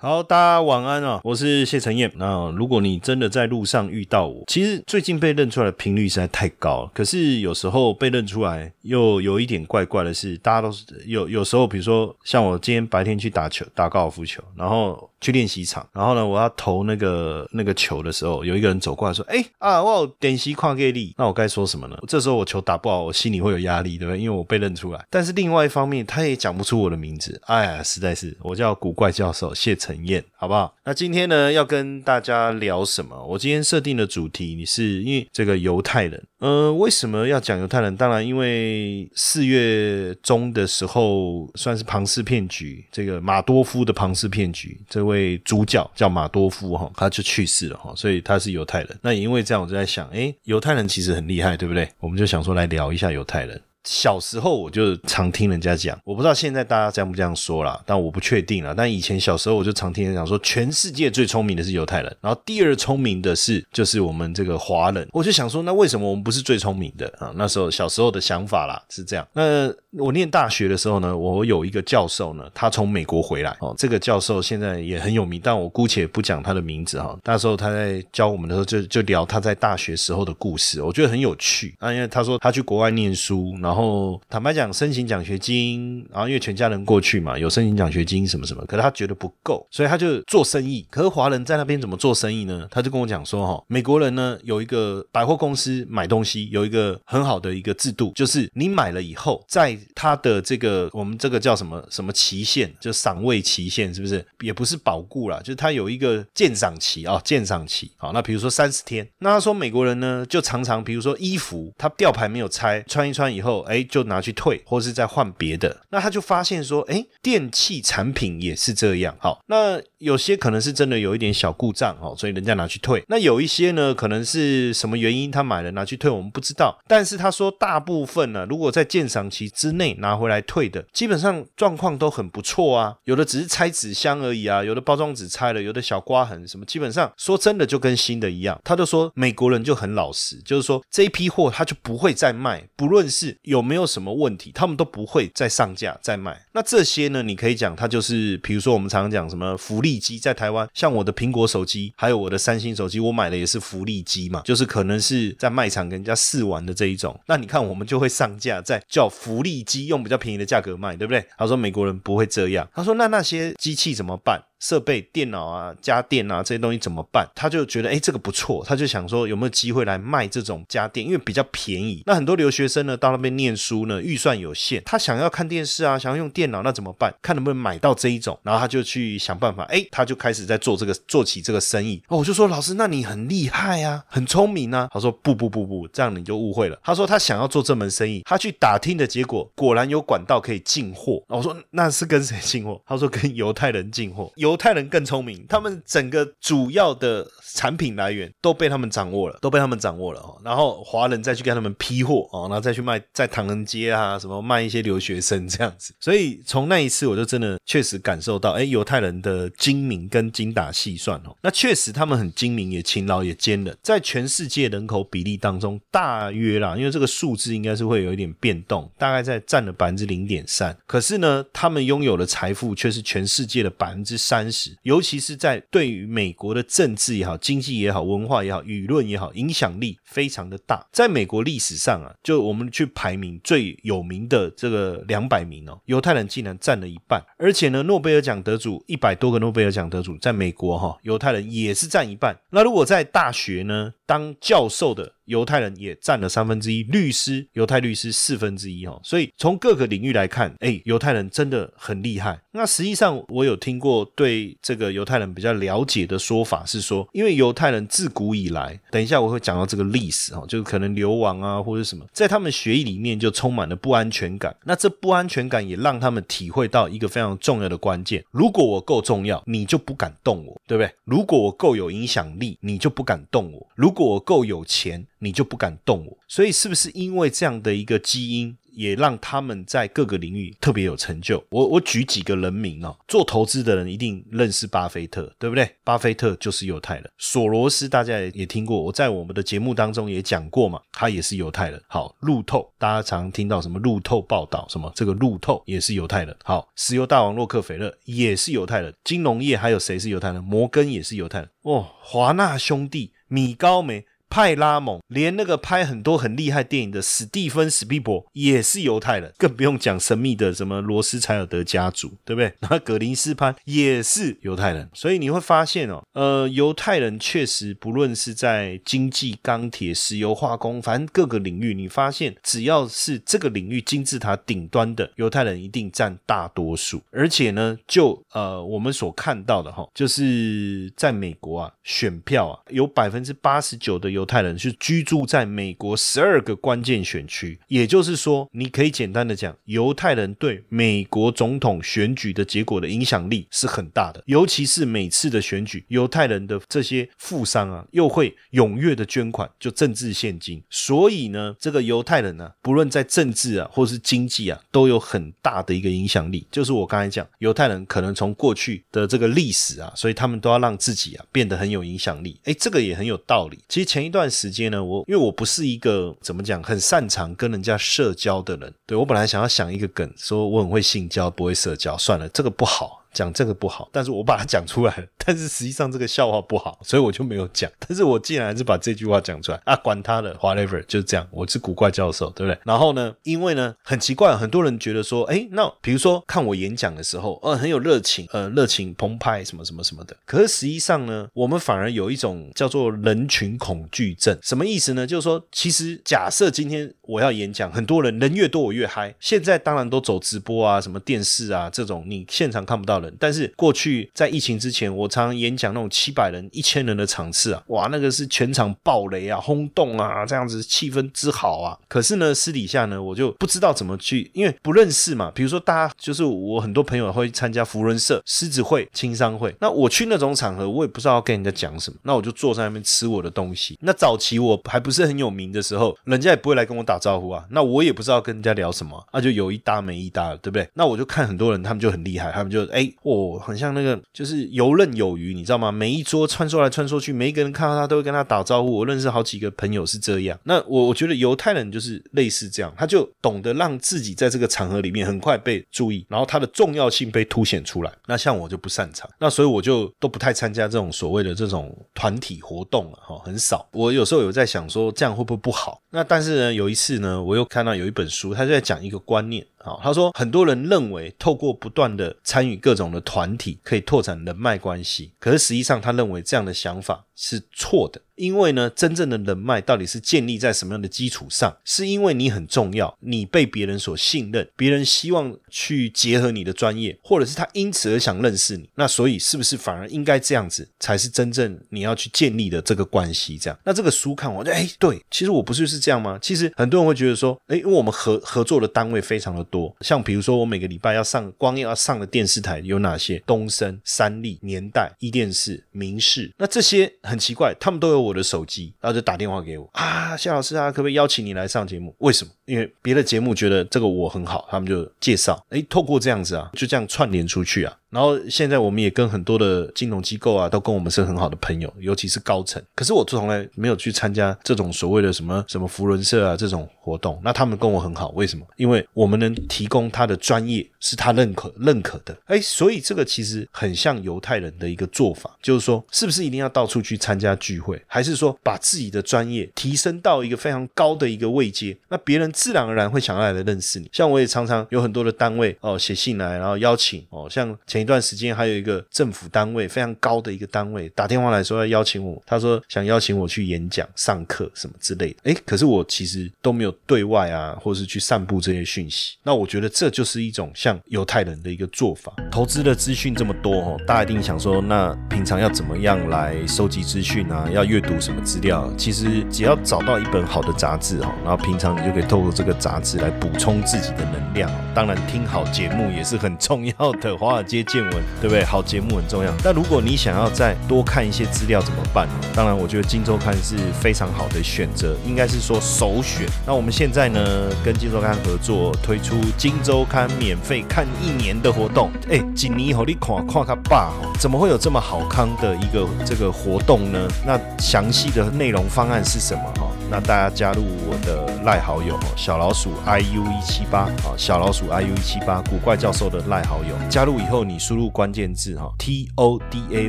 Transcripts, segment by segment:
好，大家晚安啊！我是谢承彦。那如果你真的在路上遇到我，其实最近被认出来的频率实在太高了。可是有时候被认出来又有一点怪怪的是，大家都是有有时候，比如说像我今天白天去打球，打高尔夫球，然后去练习场，然后呢，我要投那个那个球的时候，有一个人走过来说：“哎啊，我有点习跨给力。”那我该说什么呢？这时候我球打不好，我心里会有压力，对不对？因为我被认出来。但是另外一方面，他也讲不出我的名字。哎呀，实在是，我叫古怪教授谢承彦，好不好？那今天呢，要跟大家聊什么？我今天设定的主题，你是因为这个犹太人。呃，为什么要讲犹太人？当然，因为四月中的时候，算是庞氏骗局，这个马多夫的庞氏骗局，这位主角叫马多夫哈，他就去世了哈，所以他是犹太人。那也因为这样，我就在想，诶，犹太人其实很厉害，对不对？我们就想说来聊一下犹太人。小时候我就常听人家讲，我不知道现在大家这样不这样说啦，但我不确定了。但以前小时候我就常听人讲说，全世界最聪明的是犹太人，然后第二聪明的是就是我们这个华人。我就想说，那为什么我们不是最聪明的啊？那时候小时候的想法啦是这样。那我念大学的时候呢，我有一个教授呢，他从美国回来哦，这个教授现在也很有名，但我姑且不讲他的名字哈。那时候他在教我们的时候，就就聊他在大学时候的故事，我觉得很有趣啊，因为他说他去国外念书，然然后坦白讲申请奖学金，然后因为全家人过去嘛，有申请奖学金什么什么，可是他觉得不够，所以他就做生意。可是华人在那边怎么做生意呢？他就跟我讲说哈，美国人呢有一个百货公司买东西有一个很好的一个制度，就是你买了以后在他的这个我们这个叫什么什么期限，就赏味期限，是不是？也不是保固啦，就是他有一个鉴赏期啊，鉴赏期。好，那比如说三十天。那他说美国人呢，就常常比如说衣服，他吊牌没有拆，穿一穿以后，哎，就拿去退，或是再换别的。那他就发现说，哎，电器产品也是这样。好，那有些可能是真的有一点小故障哦，所以人家拿去退。那有一些呢，可能是什么原因他买了拿去退，我们不知道。但是他说大部分呢，如果在鉴赏期之内拿回来退的，基本上状况都很不错啊。有的只是拆纸箱而已啊，有的包装纸拆了，有的小刮痕什么，基本上说真的就跟新的一样。他就说美国人就很老实，就是说这一批货他就不会再卖，不论是有没有什么问题，他们都不会再上架再卖。那这些呢，你可以讲它就是，比如说我们常常讲什么福利利机，在台湾像我的苹果手机，还有我的三星手机，我买的也是福利机嘛，就是可能是在卖场跟人家试玩的这一种。那你看我们就会上架在叫福利机，用比较便宜的价格卖，对不对？他说美国人不会这样，他说那那些机器怎么办？设备、电脑啊、家电啊这些东西怎么办？他就觉得，哎，这个不错，他就想说有没有机会来卖这种家电，因为比较便宜。那很多留学生呢到那边念书呢，预算有限，他想要看电视啊，想要用电脑，那怎么办？看能不能买到这一种，然后他就去想办法，哎，他就开始在做这个，做起这个生意。哦，我就说老师，那你很厉害啊，很聪明啊。他说不不不不，这样你就误会了。他说他想要做这门生意，他去打听的结果，果然有管道可以进货。我说那是跟谁进货？他说跟犹太人进货。犹犹太人更聪明，他们整个主要的产品来源都被他们掌握了，都被他们掌握了哦。然后华人再去跟他们批货哦，然后再去卖在唐人街啊什么卖一些留学生这样子。所以从那一次我就真的确实感受到，哎，犹太人的精明跟精打细算哦。那确实他们很精明，也勤劳，也坚韧。在全世界人口比例当中，大约啦，因为这个数字应该是会有一点变动，大概在占了百分之零点三。可是呢，他们拥有的财富却是全世界的百分之三三十。尤其是在对于美国的政治也好、经济也好、文化也好、舆论也好，影响力非常的大。在美国历史上啊，就我们去排名最有名的这个两百名哦，犹太人竟然占了一半。而且呢，诺贝尔奖得主一百多个诺贝尔奖得主，在美国哈，犹太人也是占一半。那如果在大学呢，当教授的。犹太人也占了三分之一，律师犹太律师四分之一哦，所以从各个领域来看，哎，犹太人真的很厉害。那实际上我有听过对这个犹太人比较了解的说法是说，因为犹太人自古以来，等一下我会讲到这个历史哈，就是可能流亡啊或者什么，在他们血液里面就充满了不安全感。那这不安全感也让他们体会到一个非常重要的关键：如果我够重要，你就不敢动我，对不对？如果我够有影响力，你就不敢动我；如果我够有钱，你就不敢动我。所以，是不是因为这样的一个基因？也让他们在各个领域特别有成就。我我举几个人名哦，做投资的人一定认识巴菲特，对不对？巴菲特就是犹太人。索罗斯大家也听过，我在我们的节目当中也讲过嘛，他也是犹太人。好，路透大家常听到什么路透报道，什么这个路透也是犹太人。好，石油大王洛克菲勒也是犹太人。金融业还有谁是犹太人？摩根也是犹太人。哦，华纳兄弟、米高梅。派拉蒙，连那个拍很多很厉害电影的史蒂芬史皮伯也是犹太人，更不用讲神秘的什么罗斯柴尔德家族，对不对？那格林斯潘也是犹太人，所以你会发现哦，呃，犹太人确实不论是在经济、钢铁、石油、化工，反正各个领域，你发现只要是这个领域金字塔顶端的犹太人，一定占大多数。而且呢，就呃我们所看到的哈，就是在美国啊，选票啊，有百分之八十九的犹犹太人是居住在美国十二个关键选区，也就是说，你可以简单的讲，犹太人对美国总统选举的结果的影响力是很大的。尤其是每次的选举，犹太人的这些富商啊，又会踊跃的捐款，就政治现金。所以呢，这个犹太人呢，不论在政治啊，或是经济啊，都有很大的一个影响力。就是我刚才讲，犹太人可能从过去的这个历史啊，所以他们都要让自己啊变得很有影响力。哎，这个也很有道理。其实前一。段时间呢，我因为我不是一个怎么讲很擅长跟人家社交的人，对我本来想要想一个梗，说我很会性交，不会社交，算了，这个不好。讲这个不好，但是我把它讲出来了。但是实际上这个笑话不好，所以我就没有讲。但是我既然还是把这句话讲出来啊，管他的，whatever，就是这样。我是古怪教授，对不对？然后呢，因为呢很奇怪，很多人觉得说，哎，那比如说看我演讲的时候，呃，很有热情，呃，热情澎湃，什么什么什么的。可是实际上呢，我们反而有一种叫做人群恐惧症。什么意思呢？就是说，其实假设今天我要演讲，很多人，人越多我越嗨。现在当然都走直播啊，什么电视啊这种，你现场看不到人。但是过去在疫情之前，我常常演讲那种七百人、一千人的场次啊，哇，那个是全场爆雷啊、轰动啊，这样子气氛之好啊。可是呢，私底下呢，我就不知道怎么去，因为不认识嘛。比如说，大家就是我很多朋友会参加福伦社、狮子会、青商会，那我去那种场合，我也不知道要跟人家讲什么，那我就坐在那边吃我的东西。那早期我还不是很有名的时候，人家也不会来跟我打招呼啊，那我也不知道跟人家聊什么，那就有一搭没一搭了，对不对？那我就看很多人，他们就很厉害，他们就哎，我。很像那个，就是游刃有余，你知道吗？每一桌穿梭来穿梭去，每一个人看到他都会跟他打招呼。我认识好几个朋友是这样。那我我觉得犹太人就是类似这样，他就懂得让自己在这个场合里面很快被注意，然后他的重要性被凸显出来。那像我就不擅长，那所以我就都不太参加这种所谓的这种团体活动了哈，很少。我有时候有在想说，这样会不会不好？那但是呢，有一次呢，我又看到有一本书，他就在讲一个观念。好，他说很多人认为透过不断的参与各种的团体可以拓展人脉关系，可是实际上他认为这样的想法是错的。因为呢，真正的人脉到底是建立在什么样的基础上？是因为你很重要，你被别人所信任，别人希望去结合你的专业，或者是他因此而想认识你。那所以是不是反而应该这样子才是真正你要去建立的这个关系？这样，那这个书看完，哎，对，其实我不是是这样吗？其实很多人会觉得说，哎，因为我们合合作的单位非常的多，像比如说我每个礼拜要上光要上的电视台有哪些？东森、三立、年代、一电视、明视，那这些很奇怪，他们都有。我的手机，然后就打电话给我啊，夏老师啊，可不可以邀请你来上节目？为什么？因为别的节目觉得这个我很好，他们就介绍。哎，透过这样子啊，就这样串联出去啊。然后现在我们也跟很多的金融机构啊，都跟我们是很好的朋友，尤其是高层。可是我从来没有去参加这种所谓的什么什么福伦社啊这种活动。那他们跟我很好，为什么？因为我们能提供他的专业是他认可认可的。哎，所以这个其实很像犹太人的一个做法，就是说，是不是一定要到处去参加聚会，还是说把自己的专业提升到一个非常高的一个位阶？那别人自然而然会想要来认识你。像我也常常有很多的单位哦写信来，然后邀请哦，像前一段时间还有一个政府单位非常高的一个单位打电话来说要邀请我，他说想邀请我去演讲、上课什么之类的。诶，可是我其实都没有对外啊，或是去散布这些讯息。那我觉得这就是一种像犹太人的一个做法。投资的资讯这么多哦，大家一定想说，那平常要怎么样来收集资讯啊？要阅读什么资料？其实只要找到一本好的杂志哦，然后平常你就可以透过这个杂志来补充自己的能量。当然，听好节目也是很重要的。华尔街见闻，对不对？好节目很重要。但如果你想要再多看一些资料，怎么办？当然，我觉得《金周刊》是非常好的选择，应该是说首选。那我们现在呢，跟《金周刊》合作推出《金周刊》免费看一年的活动。哎，锦尼好，你看看他爸，怎么会有这么好康的一个这个活动呢？那详细的内容方案是什么？哈，那大家加入我的赖好友小老鼠 i u 一七八啊，小老鼠 i u 一七八，古怪教授的赖好友，加入以后你输入关键字哈，t o d a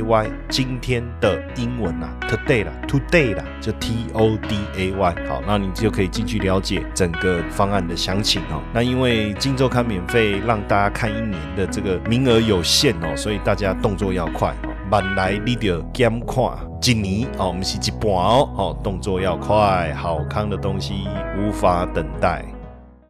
y，今天的英文啊，today 啦，today 啦，就 t o d a y，好，那你就可以进去了解整个方案的详情哦。那因为金周刊免费让大家看一年的这个名额有限哦，所以大家动作要快，慢来你就减看。一年哦，我们是一半哦，哦，动作要快，好康的东西无法等待。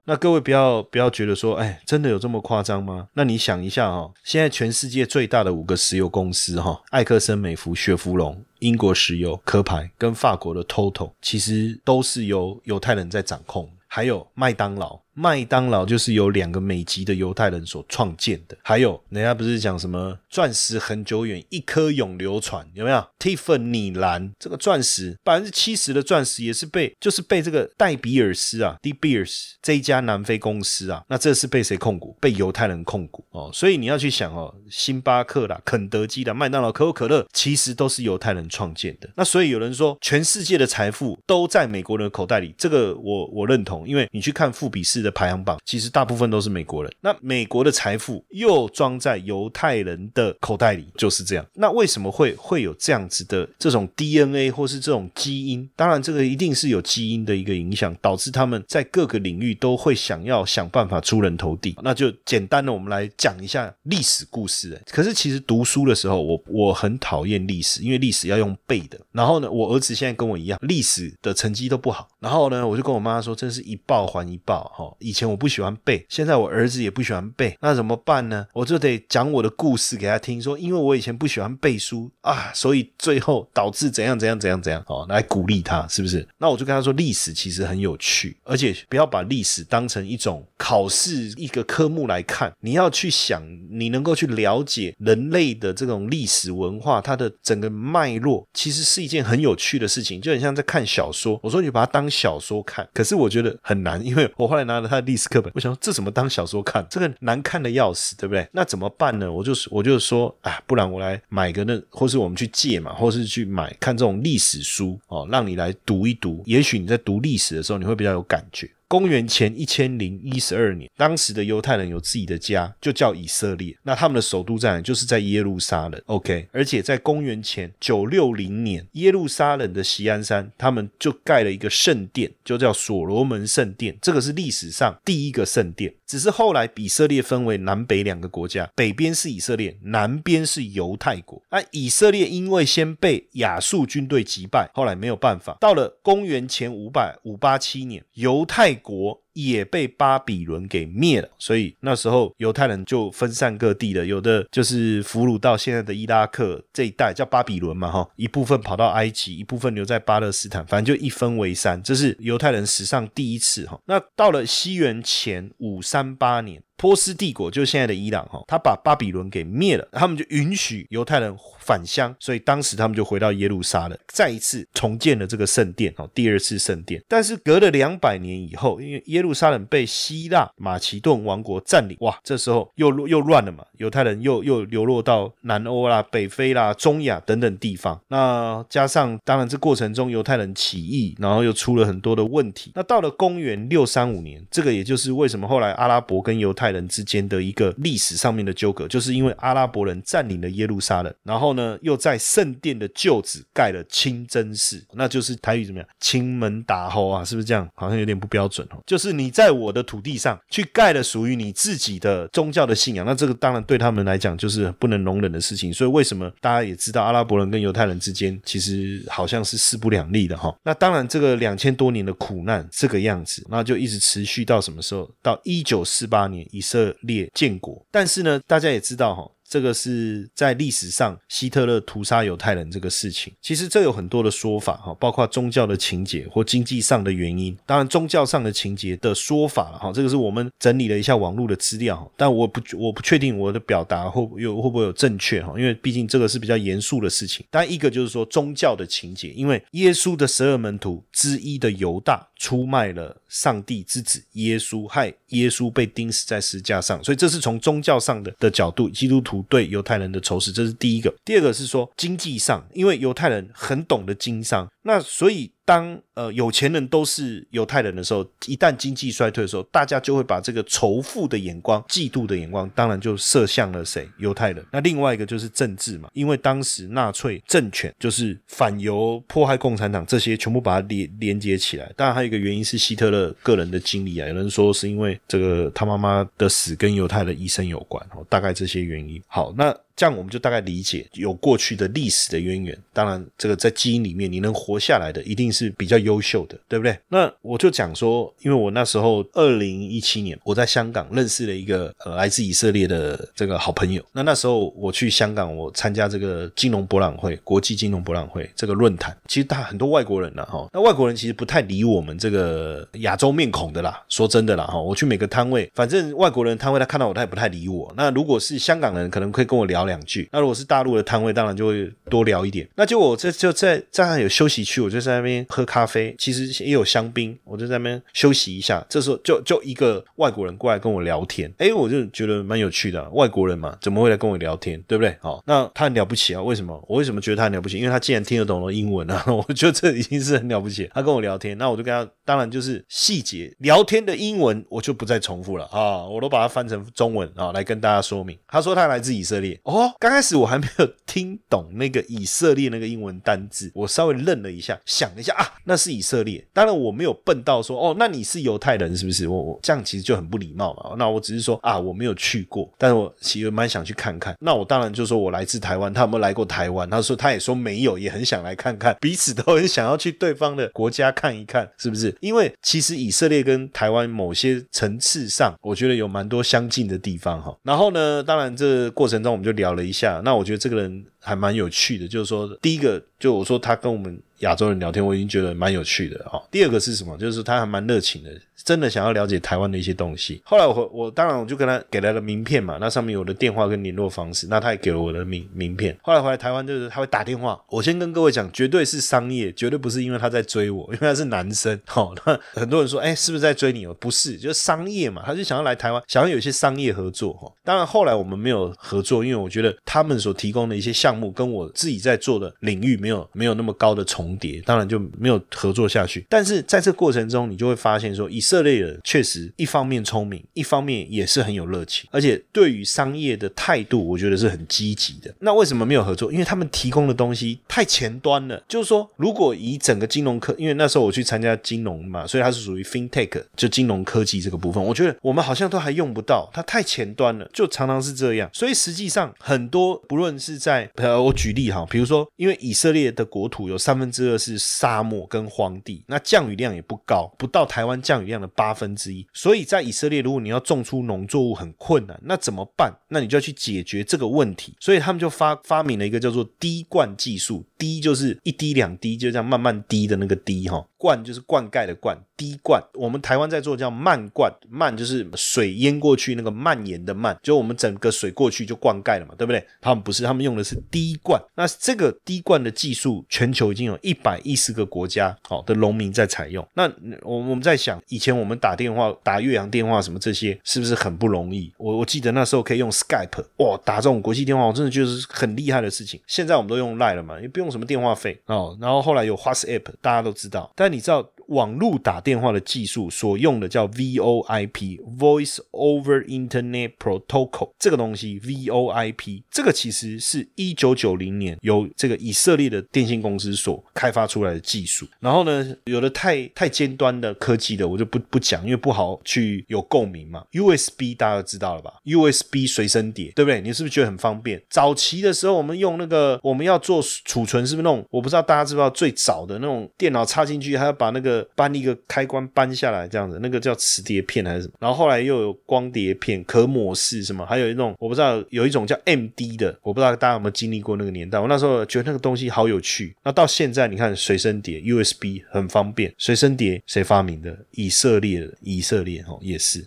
那各位不要不要觉得说，哎，真的有这么夸张吗？那你想一下哈，现在全世界最大的五个石油公司哈，埃克森美孚、雪佛龙、英国石油、壳牌跟法国的 Total，其实都是由犹太人在掌控。还有麦当劳。麦当劳就是由两个美籍的犹太人所创建的。还有，人家不是讲什么钻石恒久远，一颗永流传，有没有？Tiffany 蓝这个钻石，百分之七十的钻石也是被，就是被这个戴比尔斯啊，De Beers 这一家南非公司啊，那这是被谁控股？被犹太人控股哦。所以你要去想哦，星巴克啦、肯德基啦、麦当劳、可口可乐，其实都是犹太人创建的。那所以有人说，全世界的财富都在美国人的口袋里，这个我我认同，因为你去看富比士的。排行榜其实大部分都是美国人，那美国的财富又装在犹太人的口袋里，就是这样。那为什么会会有这样子的这种 DNA 或是这种基因？当然，这个一定是有基因的一个影响，导致他们在各个领域都会想要想办法出人头地。那就简单的我们来讲一下历史故事。可是其实读书的时候，我我很讨厌历史，因为历史要用背的。然后呢，我儿子现在跟我一样，历史的成绩都不好。然后呢，我就跟我妈说，真是一报还一报哈。以前我不喜欢背，现在我儿子也不喜欢背，那怎么办呢？我就得讲我的故事给他听，说因为我以前不喜欢背书啊，所以最后导致怎样怎样怎样怎样哦，来鼓励他，是不是？那我就跟他说，历史其实很有趣，而且不要把历史当成一种考试一个科目来看，你要去想，你能够去了解人类的这种历史文化，它的整个脉络，其实是一件很有趣的事情，就很像在看小说。我说你把它当小说看，可是我觉得很难，因为我后来拿他的历史。课本，我想这怎么当小说看？这个难看的要死，对不对？那怎么办呢？我就是我就说啊，不然我来买个那，或是我们去借嘛，或是去买看这种历史书哦，让你来读一读。也许你在读历史的时候，你会比较有感觉。公元前一千零一十二年，当时的犹太人有自己的家，就叫以色列。那他们的首都在就是在耶路撒冷。OK，而且在公元前九六零年，耶路撒冷的锡安山，他们就盖了一个圣殿，就叫所罗门圣殿。这个是历史上第一个圣殿。只是后来以色列分为南北两个国家，北边是以色列，南边是犹太国。那以色列因为先被亚述军队击败，后来没有办法。到了公元前五百五八七年，犹太国。也被巴比伦给灭了，所以那时候犹太人就分散各地了，有的就是俘虏到现在的伊拉克这一带，叫巴比伦嘛，哈，一部分跑到埃及，一部分留在巴勒斯坦，反正就一分为三，这是犹太人史上第一次，哈。那到了西元前五三八年。波斯帝国就现在的伊朗哈，他把巴比伦给灭了，他们就允许犹太人返乡，所以当时他们就回到耶路撒冷，再一次重建了这个圣殿哦，第二次圣殿。但是隔了两百年以后，因为耶耶路撒冷被希腊马其顿王国占领，哇，这时候又又乱了嘛，犹太人又又流落到南欧啦、北非啦、中亚等等地方。那加上当然这过程中犹太人起义，然后又出了很多的问题。那到了公元六三五年，这个也就是为什么后来阿拉伯跟犹太人之间的一个历史上面的纠葛，就是因为阿拉伯人占领了耶路撒冷，然后呢，又在圣殿的旧址盖了清真寺，那就是台语怎么样？清门打吼啊，是不是这样？好像有点不标准哦。就是是你在我的土地上去盖了属于你自己的宗教的信仰，那这个当然对他们来讲就是不能容忍的事情。所以为什么大家也知道阿拉伯人跟犹太人之间其实好像是势不两立的哈？那当然这个两千多年的苦难这个样子，那就一直持续到什么时候？到一九四八年以色列建国。但是呢，大家也知道哈。这个是在历史上希特勒屠杀犹太人这个事情，其实这有很多的说法哈，包括宗教的情节或经济上的原因。当然，宗教上的情节的说法哈，这个是我们整理了一下网络的资料，但我不我不确定我的表达会有会不会有正确哈，因为毕竟这个是比较严肃的事情。但一个就是说宗教的情节，因为耶稣的十二门徒之一的犹大出卖了上帝之子耶稣，害耶稣被钉死在石架上，所以这是从宗教上的的角度，基督徒。对犹太人的仇视，这是第一个。第二个是说经济上，因为犹太人很懂得经商，那所以。当呃有钱人都是犹太人的时候，一旦经济衰退的时候，大家就会把这个仇富的眼光、嫉妒的眼光，当然就射向了谁？犹太人。那另外一个就是政治嘛，因为当时纳粹政权就是反犹、迫害共产党这些，全部把它连连接起来。当然还有一个原因是希特勒个人的经历啊，有人说是因为这个他妈妈的死跟犹太的医生有关哦，大概这些原因。好，那。这样我们就大概理解有过去的历史的渊源。当然，这个在基因里面，你能活下来的一定是比较优秀的，对不对？那我就讲说，因为我那时候二零一七年我在香港认识了一个呃来自以色列的这个好朋友。那那时候我去香港，我参加这个金融博览会、国际金融博览会这个论坛，其实大很多外国人呢，哈。那外国人其实不太理我们这个亚洲面孔的啦。说真的啦，哈，我去每个摊位，反正外国人摊位他看到我，他也不太理我。那如果是香港人，可能可以跟我聊聊。两句，那如果是大陆的摊位，当然就会多聊一点。那就我这就在在有休息区，我就在那边喝咖啡，其实也有香槟，我就在那边休息一下。这时候就就一个外国人过来跟我聊天，哎，我就觉得蛮有趣的。外国人嘛，怎么会来跟我聊天，对不对？好，那他很了不起啊。为什么？我为什么觉得他很了不起？因为他竟然听得懂了英文啊！我觉得这已经是很了不起。他跟我聊天，那我就跟他，当然就是细节聊天的英文，我就不再重复了啊，我都把它翻成中文啊，来跟大家说明。他说他来自以色列哦。刚开始我还没有听懂那个以色列那个英文单字，我稍微愣了一下，想了一下啊，那是以色列。当然我没有笨到说哦，那你是犹太人是不是？我我这样其实就很不礼貌嘛。那我只是说啊，我没有去过，但是我其实蛮想去看看。那我当然就说我来自台湾，他有没有来过台湾？他说他也说没有，也很想来看看，彼此都很想要去对方的国家看一看，是不是？因为其实以色列跟台湾某些层次上，我觉得有蛮多相近的地方哈。然后呢，当然这过程中我们就聊了。一下，那我觉得这个人还蛮有趣的，就是说，第一个，就我说他跟我们亚洲人聊天，我已经觉得蛮有趣的哈。第二个是什么？就是他还蛮热情的。真的想要了解台湾的一些东西。后来我我当然我就跟他给了了名片嘛，那上面有我的电话跟联络方式，那他也给了我的名名片。后来回来台湾就是他会打电话，我先跟各位讲，绝对是商业，绝对不是因为他在追我，因为他是男生。好，那很多人说，哎，是不是在追你？哦，不是，就是商业嘛，他就想要来台湾，想要有一些商业合作。哈，当然后来我们没有合作，因为我觉得他们所提供的一些项项目跟我自己在做的领域没有没有那么高的重叠，当然就没有合作下去。但是在这过程中，你就会发现说，以色列人确实。一方面聪明，一方面也是很有热情，而且对于商业的态度，我觉得是很积极的。那为什么没有合作？因为他们提供的东西太前端了。就是说，如果以整个金融科，因为那时候我去参加金融嘛，所以它是属于 FinTech，就金融科技这个部分，我觉得我们好像都还用不到，它太前端了，就常常是这样。所以实际上很多，不论是在呃，我举例哈，比如说，因为以色列的国土有三分之二是沙漠跟荒地，那降雨量也不高，不到台湾降雨量的八分之一。所以在以色列，如果你要种出农作物很困难，那怎么办？那你就要去解决这个问题。所以他们就发发明了一个叫做滴灌技术，滴就是一滴两滴，就这样慢慢滴的那个滴哈。灌就是灌溉的灌，滴灌。我们台湾在做叫慢灌，慢就是水淹过去那个蔓延的蔓，就我们整个水过去就灌溉了嘛，对不对？他们不是，他们用的是滴灌。那这个滴灌的技术，全球已经有一百一十个国家好的农民在采用。那我我们在想，以前我们打电话打岳阳电话什么这些，是不是很不容易？我我记得那时候可以用 Skype，哇，打这种国际电话，我真的就是很厉害的事情。现在我们都用 Line 了嘛，也不用什么电话费哦。然后后来有 WhatsApp，大家都知道，但你知道网络打电话的技术所用的叫 VoIP（Voice over Internet Protocol） 这个东西，VoIP 这个其实是一九九零年由这个以色列的电信公司所开发出来的技术。然后呢，有的太太尖端的科技的，我就不不讲，因为不好去有共鸣嘛。USB 大家都知道了吧？USB 随身碟，对不对？你是不是觉得很方便？早期的时候，我们用那个我们要做储存，是不是那种？我不知道大家知不知道最早的那种电脑插进去，还要把那个搬一个开关搬下来，这样子，那个叫磁碟片还是什么？然后后来又有光碟片、可模式什么，还有一种我不知道有一种叫 MD 的，我不知道大家有没有经历过那个年代。我那时候觉得那个东西好有趣。那到现在你看随身碟 USB 很方便，随身碟谁发明的？以色列，以色列哦也是。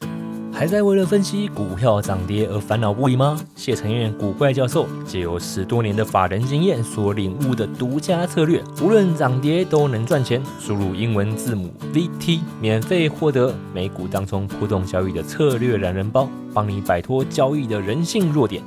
还在为了分析股票涨跌而烦恼不已吗？谢承彦古怪教授借由十多年的法人经验所领悟的独家策略，无论涨跌都能赚钱。输入英文字母 VT，免费获得美股当中普动交易的策略懒人包，帮你摆脱交易的人性弱点。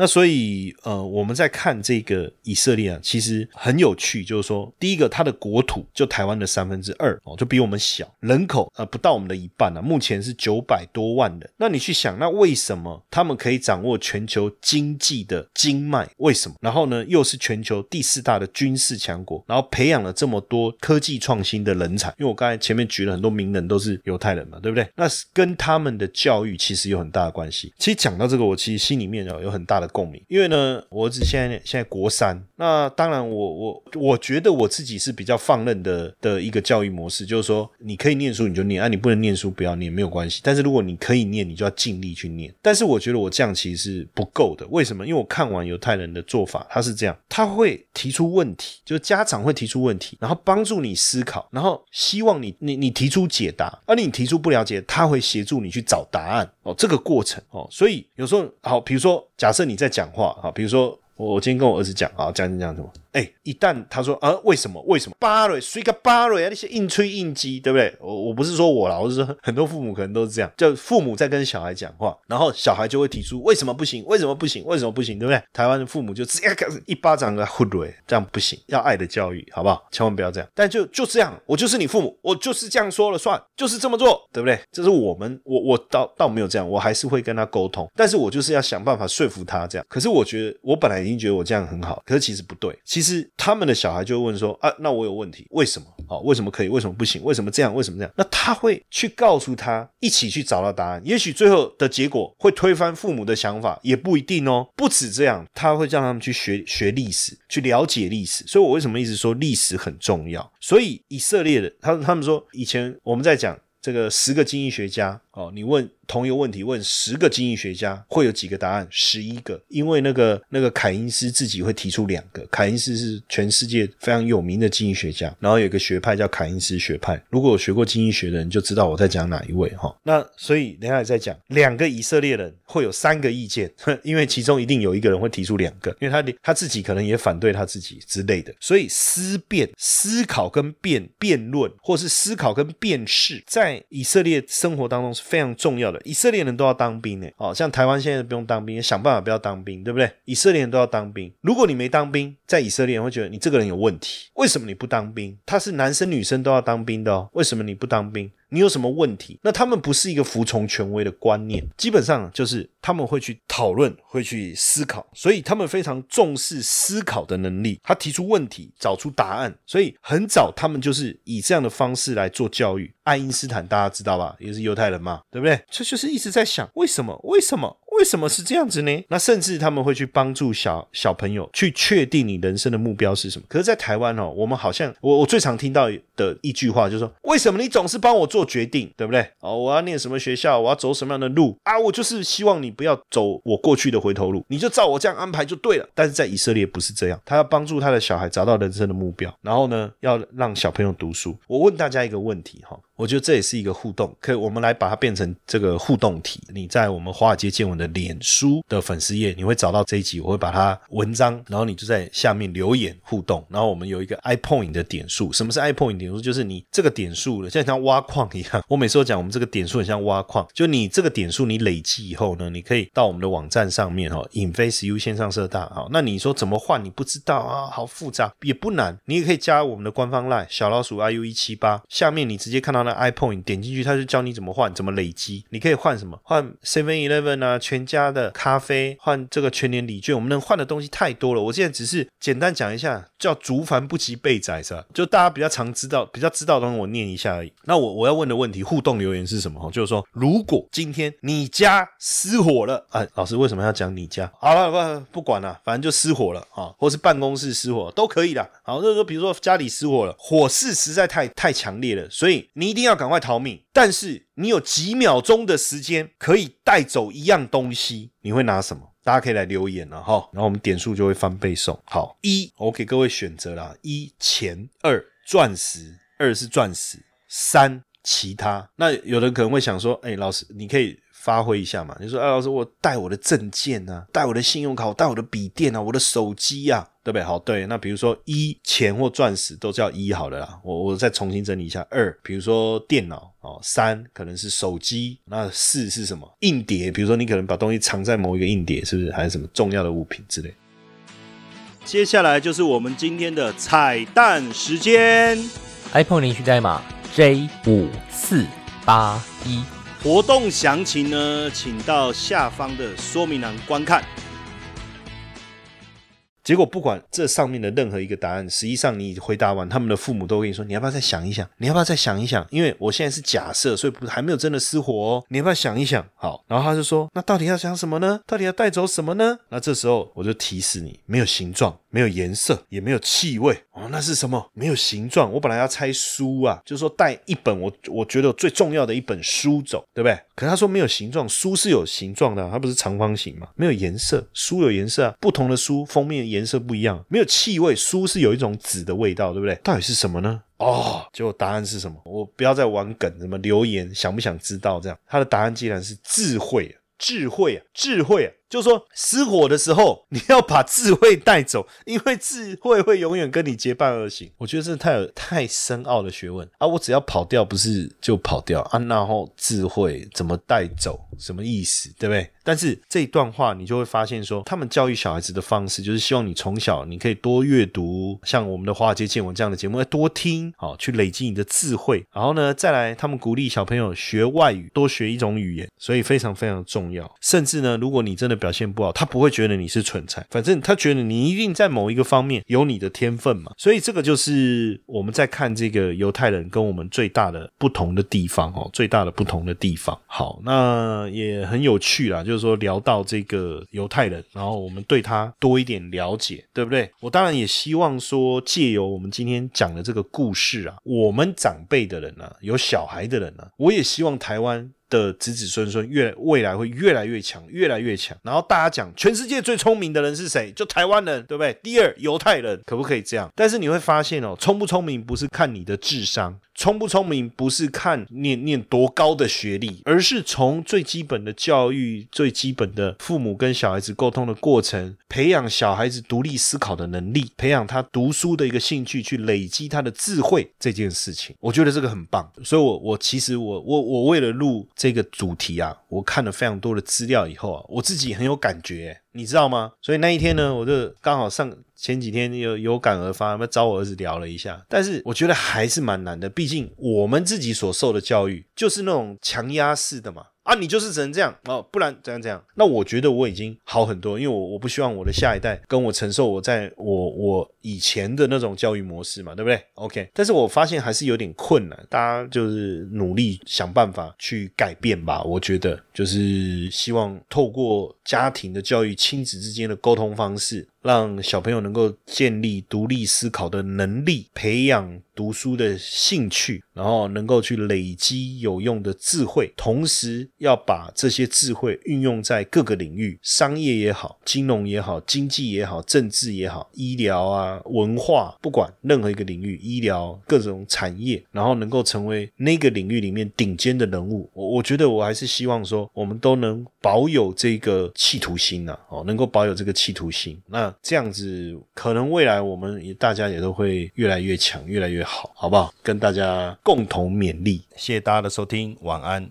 那所以，呃，我们在看这个以色列啊，其实很有趣，就是说，第一个，它的国土就台湾的三分之二哦，就比我们小，人口呃不到我们的一半啊，目前是九百多万人。那你去想，那为什么他们可以掌握全球经济的经脉？为什么？然后呢，又是全球第四大的军事强国，然后培养了这么多科技创新的人才？因为我刚才前面举了很多名人都是犹太人嘛，对不对？那跟他们的教育其实有很大的关系。其实讲到这个，我其实心里面哦有很大的。共鸣，因为呢，我儿子现在现在国三，那当然我我我觉得我自己是比较放任的的一个教育模式，就是说你可以念书你就念，啊你不能念书不要念没有关系，但是如果你可以念，你就要尽力去念。但是我觉得我这样其实是不够的，为什么？因为我看完犹太人的做法，他是这样，他会提出问题，就是家长会提出问题，然后帮助你思考，然后希望你你你提出解答，而你提出不了解，他会协助你去找答案。哦，这个过程。哦，所以有时候好，比如说假设你在讲话啊，比如说我我今天跟我儿子讲啊，讲讲讲什么？哎，一旦他说啊，为什么？为什么？巴瑞，谁个巴瑞啊？那些硬吹硬激，对不对？我我不是说我啦，我是说很多父母可能都是这样，就父母在跟小孩讲话，然后小孩就会提出为什么不行？为什么不行？为什么不行？对不对？台湾的父母就直接开始一巴掌给他呼瑞，这样不行，要爱的教育，好不好？千万不要这样。但就就这样，我就是你父母，我就是这样说了算，就是这么做，对不对？这是我们，我我倒倒没有这样，我还是会跟他沟通，但是我就是要想办法说服他这样。可是我觉得我本来已经觉得我这样很好，可是其实不对，其实是他们的。小孩就会问说啊，那我有问题，为什么？哦，为什么可以？为什么不行？为什么这样？为什么这样？那他会去告诉他，一起去找到答案。也许最后的结果会推翻父母的想法，也不一定哦。不止这样，他会让他们去学学历史，去了解历史。所以我为什么一直说历史很重要？所以以色列的他他们说，以前我们在讲这个十个经济学家哦，你问。同一个问题问十个经济学家会有几个答案？十一个，因为那个那个凯因斯自己会提出两个。凯因斯是全世界非常有名的经济学家，然后有一个学派叫凯因斯学派。如果有学过经济学的人就知道我在讲哪一位哈。那所以等下再讲，两个以色列人会有三个意见，因为其中一定有一个人会提出两个，因为他他自己可能也反对他自己之类的。所以思辨、思考跟辩辩论，或是思考跟辨识，在以色列生活当中是非常重要的。以色列人都要当兵呢，哦，像台湾现在不用当兵，想办法不要当兵，对不对？以色列人都要当兵。如果你没当兵，在以色列人会觉得你这个人有问题。为什么你不当兵？他是男生女生都要当兵的哦，为什么你不当兵？你有什么问题？那他们不是一个服从权威的观念，基本上就是他们会去讨论，会去思考，所以他们非常重视思考的能力。他提出问题，找出答案，所以很早他们就是以这样的方式来做教育。爱因斯坦大家知道吧？也是犹太人嘛，对不对？这就是一直在想为什么？为什么？为什么是这样子呢？那甚至他们会去帮助小小朋友去确定你人生的目标是什么。可是，在台湾哦，我们好像我我最常听到的一句话就是说：为什么你总是帮我做决定，对不对？哦，我要念什么学校，我要走什么样的路啊？我就是希望你不要走我过去的回头路，你就照我这样安排就对了。但是在以色列不是这样，他要帮助他的小孩找到人生的目标，然后呢，要让小朋友读书。我问大家一个问题哈。我觉得这也是一个互动，可以我们来把它变成这个互动题。你在我们华尔街见闻的脸书的粉丝页，你会找到这一集，我会把它文章，然后你就在下面留言互动，然后我们有一个 iPoint 的点数。什么是 iPoint 点数，就是你这个点数了，像像挖矿一样。我每次都讲，我们这个点数很像挖矿，就你这个点数你累积以后呢，你可以到我们的网站上面哈，Inface U 线上社大哈。那你说怎么换？你不知道啊？好复杂，也不难，你也可以加我们的官方 LINE 小老鼠 IU 一七八，下面你直接看到 iPoint，点进去，他就教你怎么换，怎么累积。你可以换什么？换 Seven Eleven 啊，全家的咖啡，换这个全年礼券。我们能换的东西太多了。我现在只是简单讲一下，叫竹凡不及被宰是吧？就大家比较常知道、比较知道的东西，我念一下而已。那我我要问的问题，互动留言是什么？哈，就是说，如果今天你家失火了，哎，老师为什么要讲你家？好了，不不管了，反正就失火了啊，或是办公室失火都可以的。好，就是说，比如说家里失火了，火势实在太太强烈了，所以你一定要赶快逃命。但是你有几秒钟的时间可以带走一样东西，你会拿什么？大家可以来留言了哈，然后我们点数就会翻倍送。好，一我给各位选择啦，一钱，二钻石，二是钻石，三其他。那有人可能会想说，哎，老师你可以发挥一下嘛？你说，哎，老师我带我的证件啊，带我的信用卡，带我的笔电啊，我的手机啊。对不对？好，对，那比如说一钱或钻石都叫一好了啦。我我再重新整理一下，二，比如说电脑哦，三可能是手机，那四是什么？硬碟，比如说你可能把东西藏在某一个硬碟，是不是？还是什么重要的物品之类？接下来就是我们今天的彩蛋时间，iPhone 领取代码 J 五四八一，活动详情呢，请到下方的说明栏观看。结果不管这上面的任何一个答案，实际上你回答完，他们的父母都跟你说：“你要不要再想一想？你要不要再想一想？”因为我现在是假设，所以不还没有真的失火哦。你要不要想一想？好，然后他就说：“那到底要想什么呢？到底要带走什么呢？”那这时候我就提示你：没有形状，没有颜色，也没有气味哦。那是什么？没有形状。我本来要猜书啊，就是说带一本我我觉得最重要的一本书走，对不对？可他说没有形状，书是有形状的，它不是长方形嘛？没有颜色，书有颜色啊，不同的书封面颜。色不一样，没有气味，书是有一种纸的味道，对不对？到底是什么呢？哦，结果答案是什么？我不要再玩梗，什么留言，想不想知道？这样，他的答案竟然是智慧，智慧啊，智慧啊！就说失火的时候，你要把智慧带走，因为智慧会永远跟你结伴而行。我觉得这太有太深奥的学问啊！我只要跑掉，不是就跑掉啊？然后智慧怎么带走？什么意思？对不对？但是这一段话，你就会发现说，他们教育小孩子的方式，就是希望你从小你可以多阅读，像我们的华尔街见闻这样的节目，要多听，好去累积你的智慧。然后呢，再来他们鼓励小朋友学外语，多学一种语言，所以非常非常重要。甚至呢，如果你真的表现不好，他不会觉得你是蠢材，反正他觉得你一定在某一个方面有你的天分嘛。所以这个就是我们在看这个犹太人跟我们最大的不同的地方哦，最大的不同的地方。好，那也很有趣啦，就是。说聊到这个犹太人，然后我们对他多一点了解，对不对？我当然也希望说，借由我们今天讲的这个故事啊，我们长辈的人呢，有小孩的人呢，我也希望台湾。的子子孙孙越未来会越来越强，越来越强。然后大家讲，全世界最聪明的人是谁？就台湾人，对不对？第二，犹太人，可不可以这样？但是你会发现哦，聪不聪明不是看你的智商，聪不聪明不是看念念多高的学历，而是从最基本的教育、最基本的父母跟小孩子沟通的过程，培养小孩子独立思考的能力，培养他读书的一个兴趣，去累积他的智慧这件事情，我觉得这个很棒。所以，我我其实我我我为了录。这个主题啊，我看了非常多的资料以后啊，我自己很有感觉，你知道吗？所以那一天呢，我就刚好上前几天有有感而发，找我儿子聊了一下。但是我觉得还是蛮难的，毕竟我们自己所受的教育就是那种强压式的嘛。啊，你就是只能这样哦，不然怎样怎样？那我觉得我已经好很多，因为我我不希望我的下一代跟我承受我在我我以前的那种教育模式嘛，对不对？OK，但是我发现还是有点困难，大家就是努力想办法去改变吧。我觉得就是希望透过家庭的教育、亲子之间的沟通方式。让小朋友能够建立独立思考的能力，培养读书的兴趣，然后能够去累积有用的智慧，同时要把这些智慧运用在各个领域，商业也好，金融也好，经济也好，政治也好，医疗啊，文化，不管任何一个领域，医疗各种产业，然后能够成为那个领域里面顶尖的人物。我我觉得我还是希望说，我们都能保有这个企图心呐，哦，能够保有这个企图心。那那这样子，可能未来我们也大家也都会越来越强，越来越好，好不好？跟大家共同勉励。谢谢大家的收听，晚安。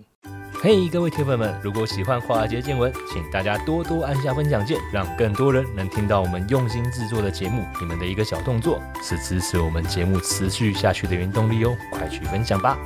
嘿，各位铁粉们，如果喜欢华尔街见闻，请大家多多按下分享键，让更多人能听到我们用心制作的节目。你们的一个小动作，是支持我们节目持续下去的原动力哦，快去分享吧！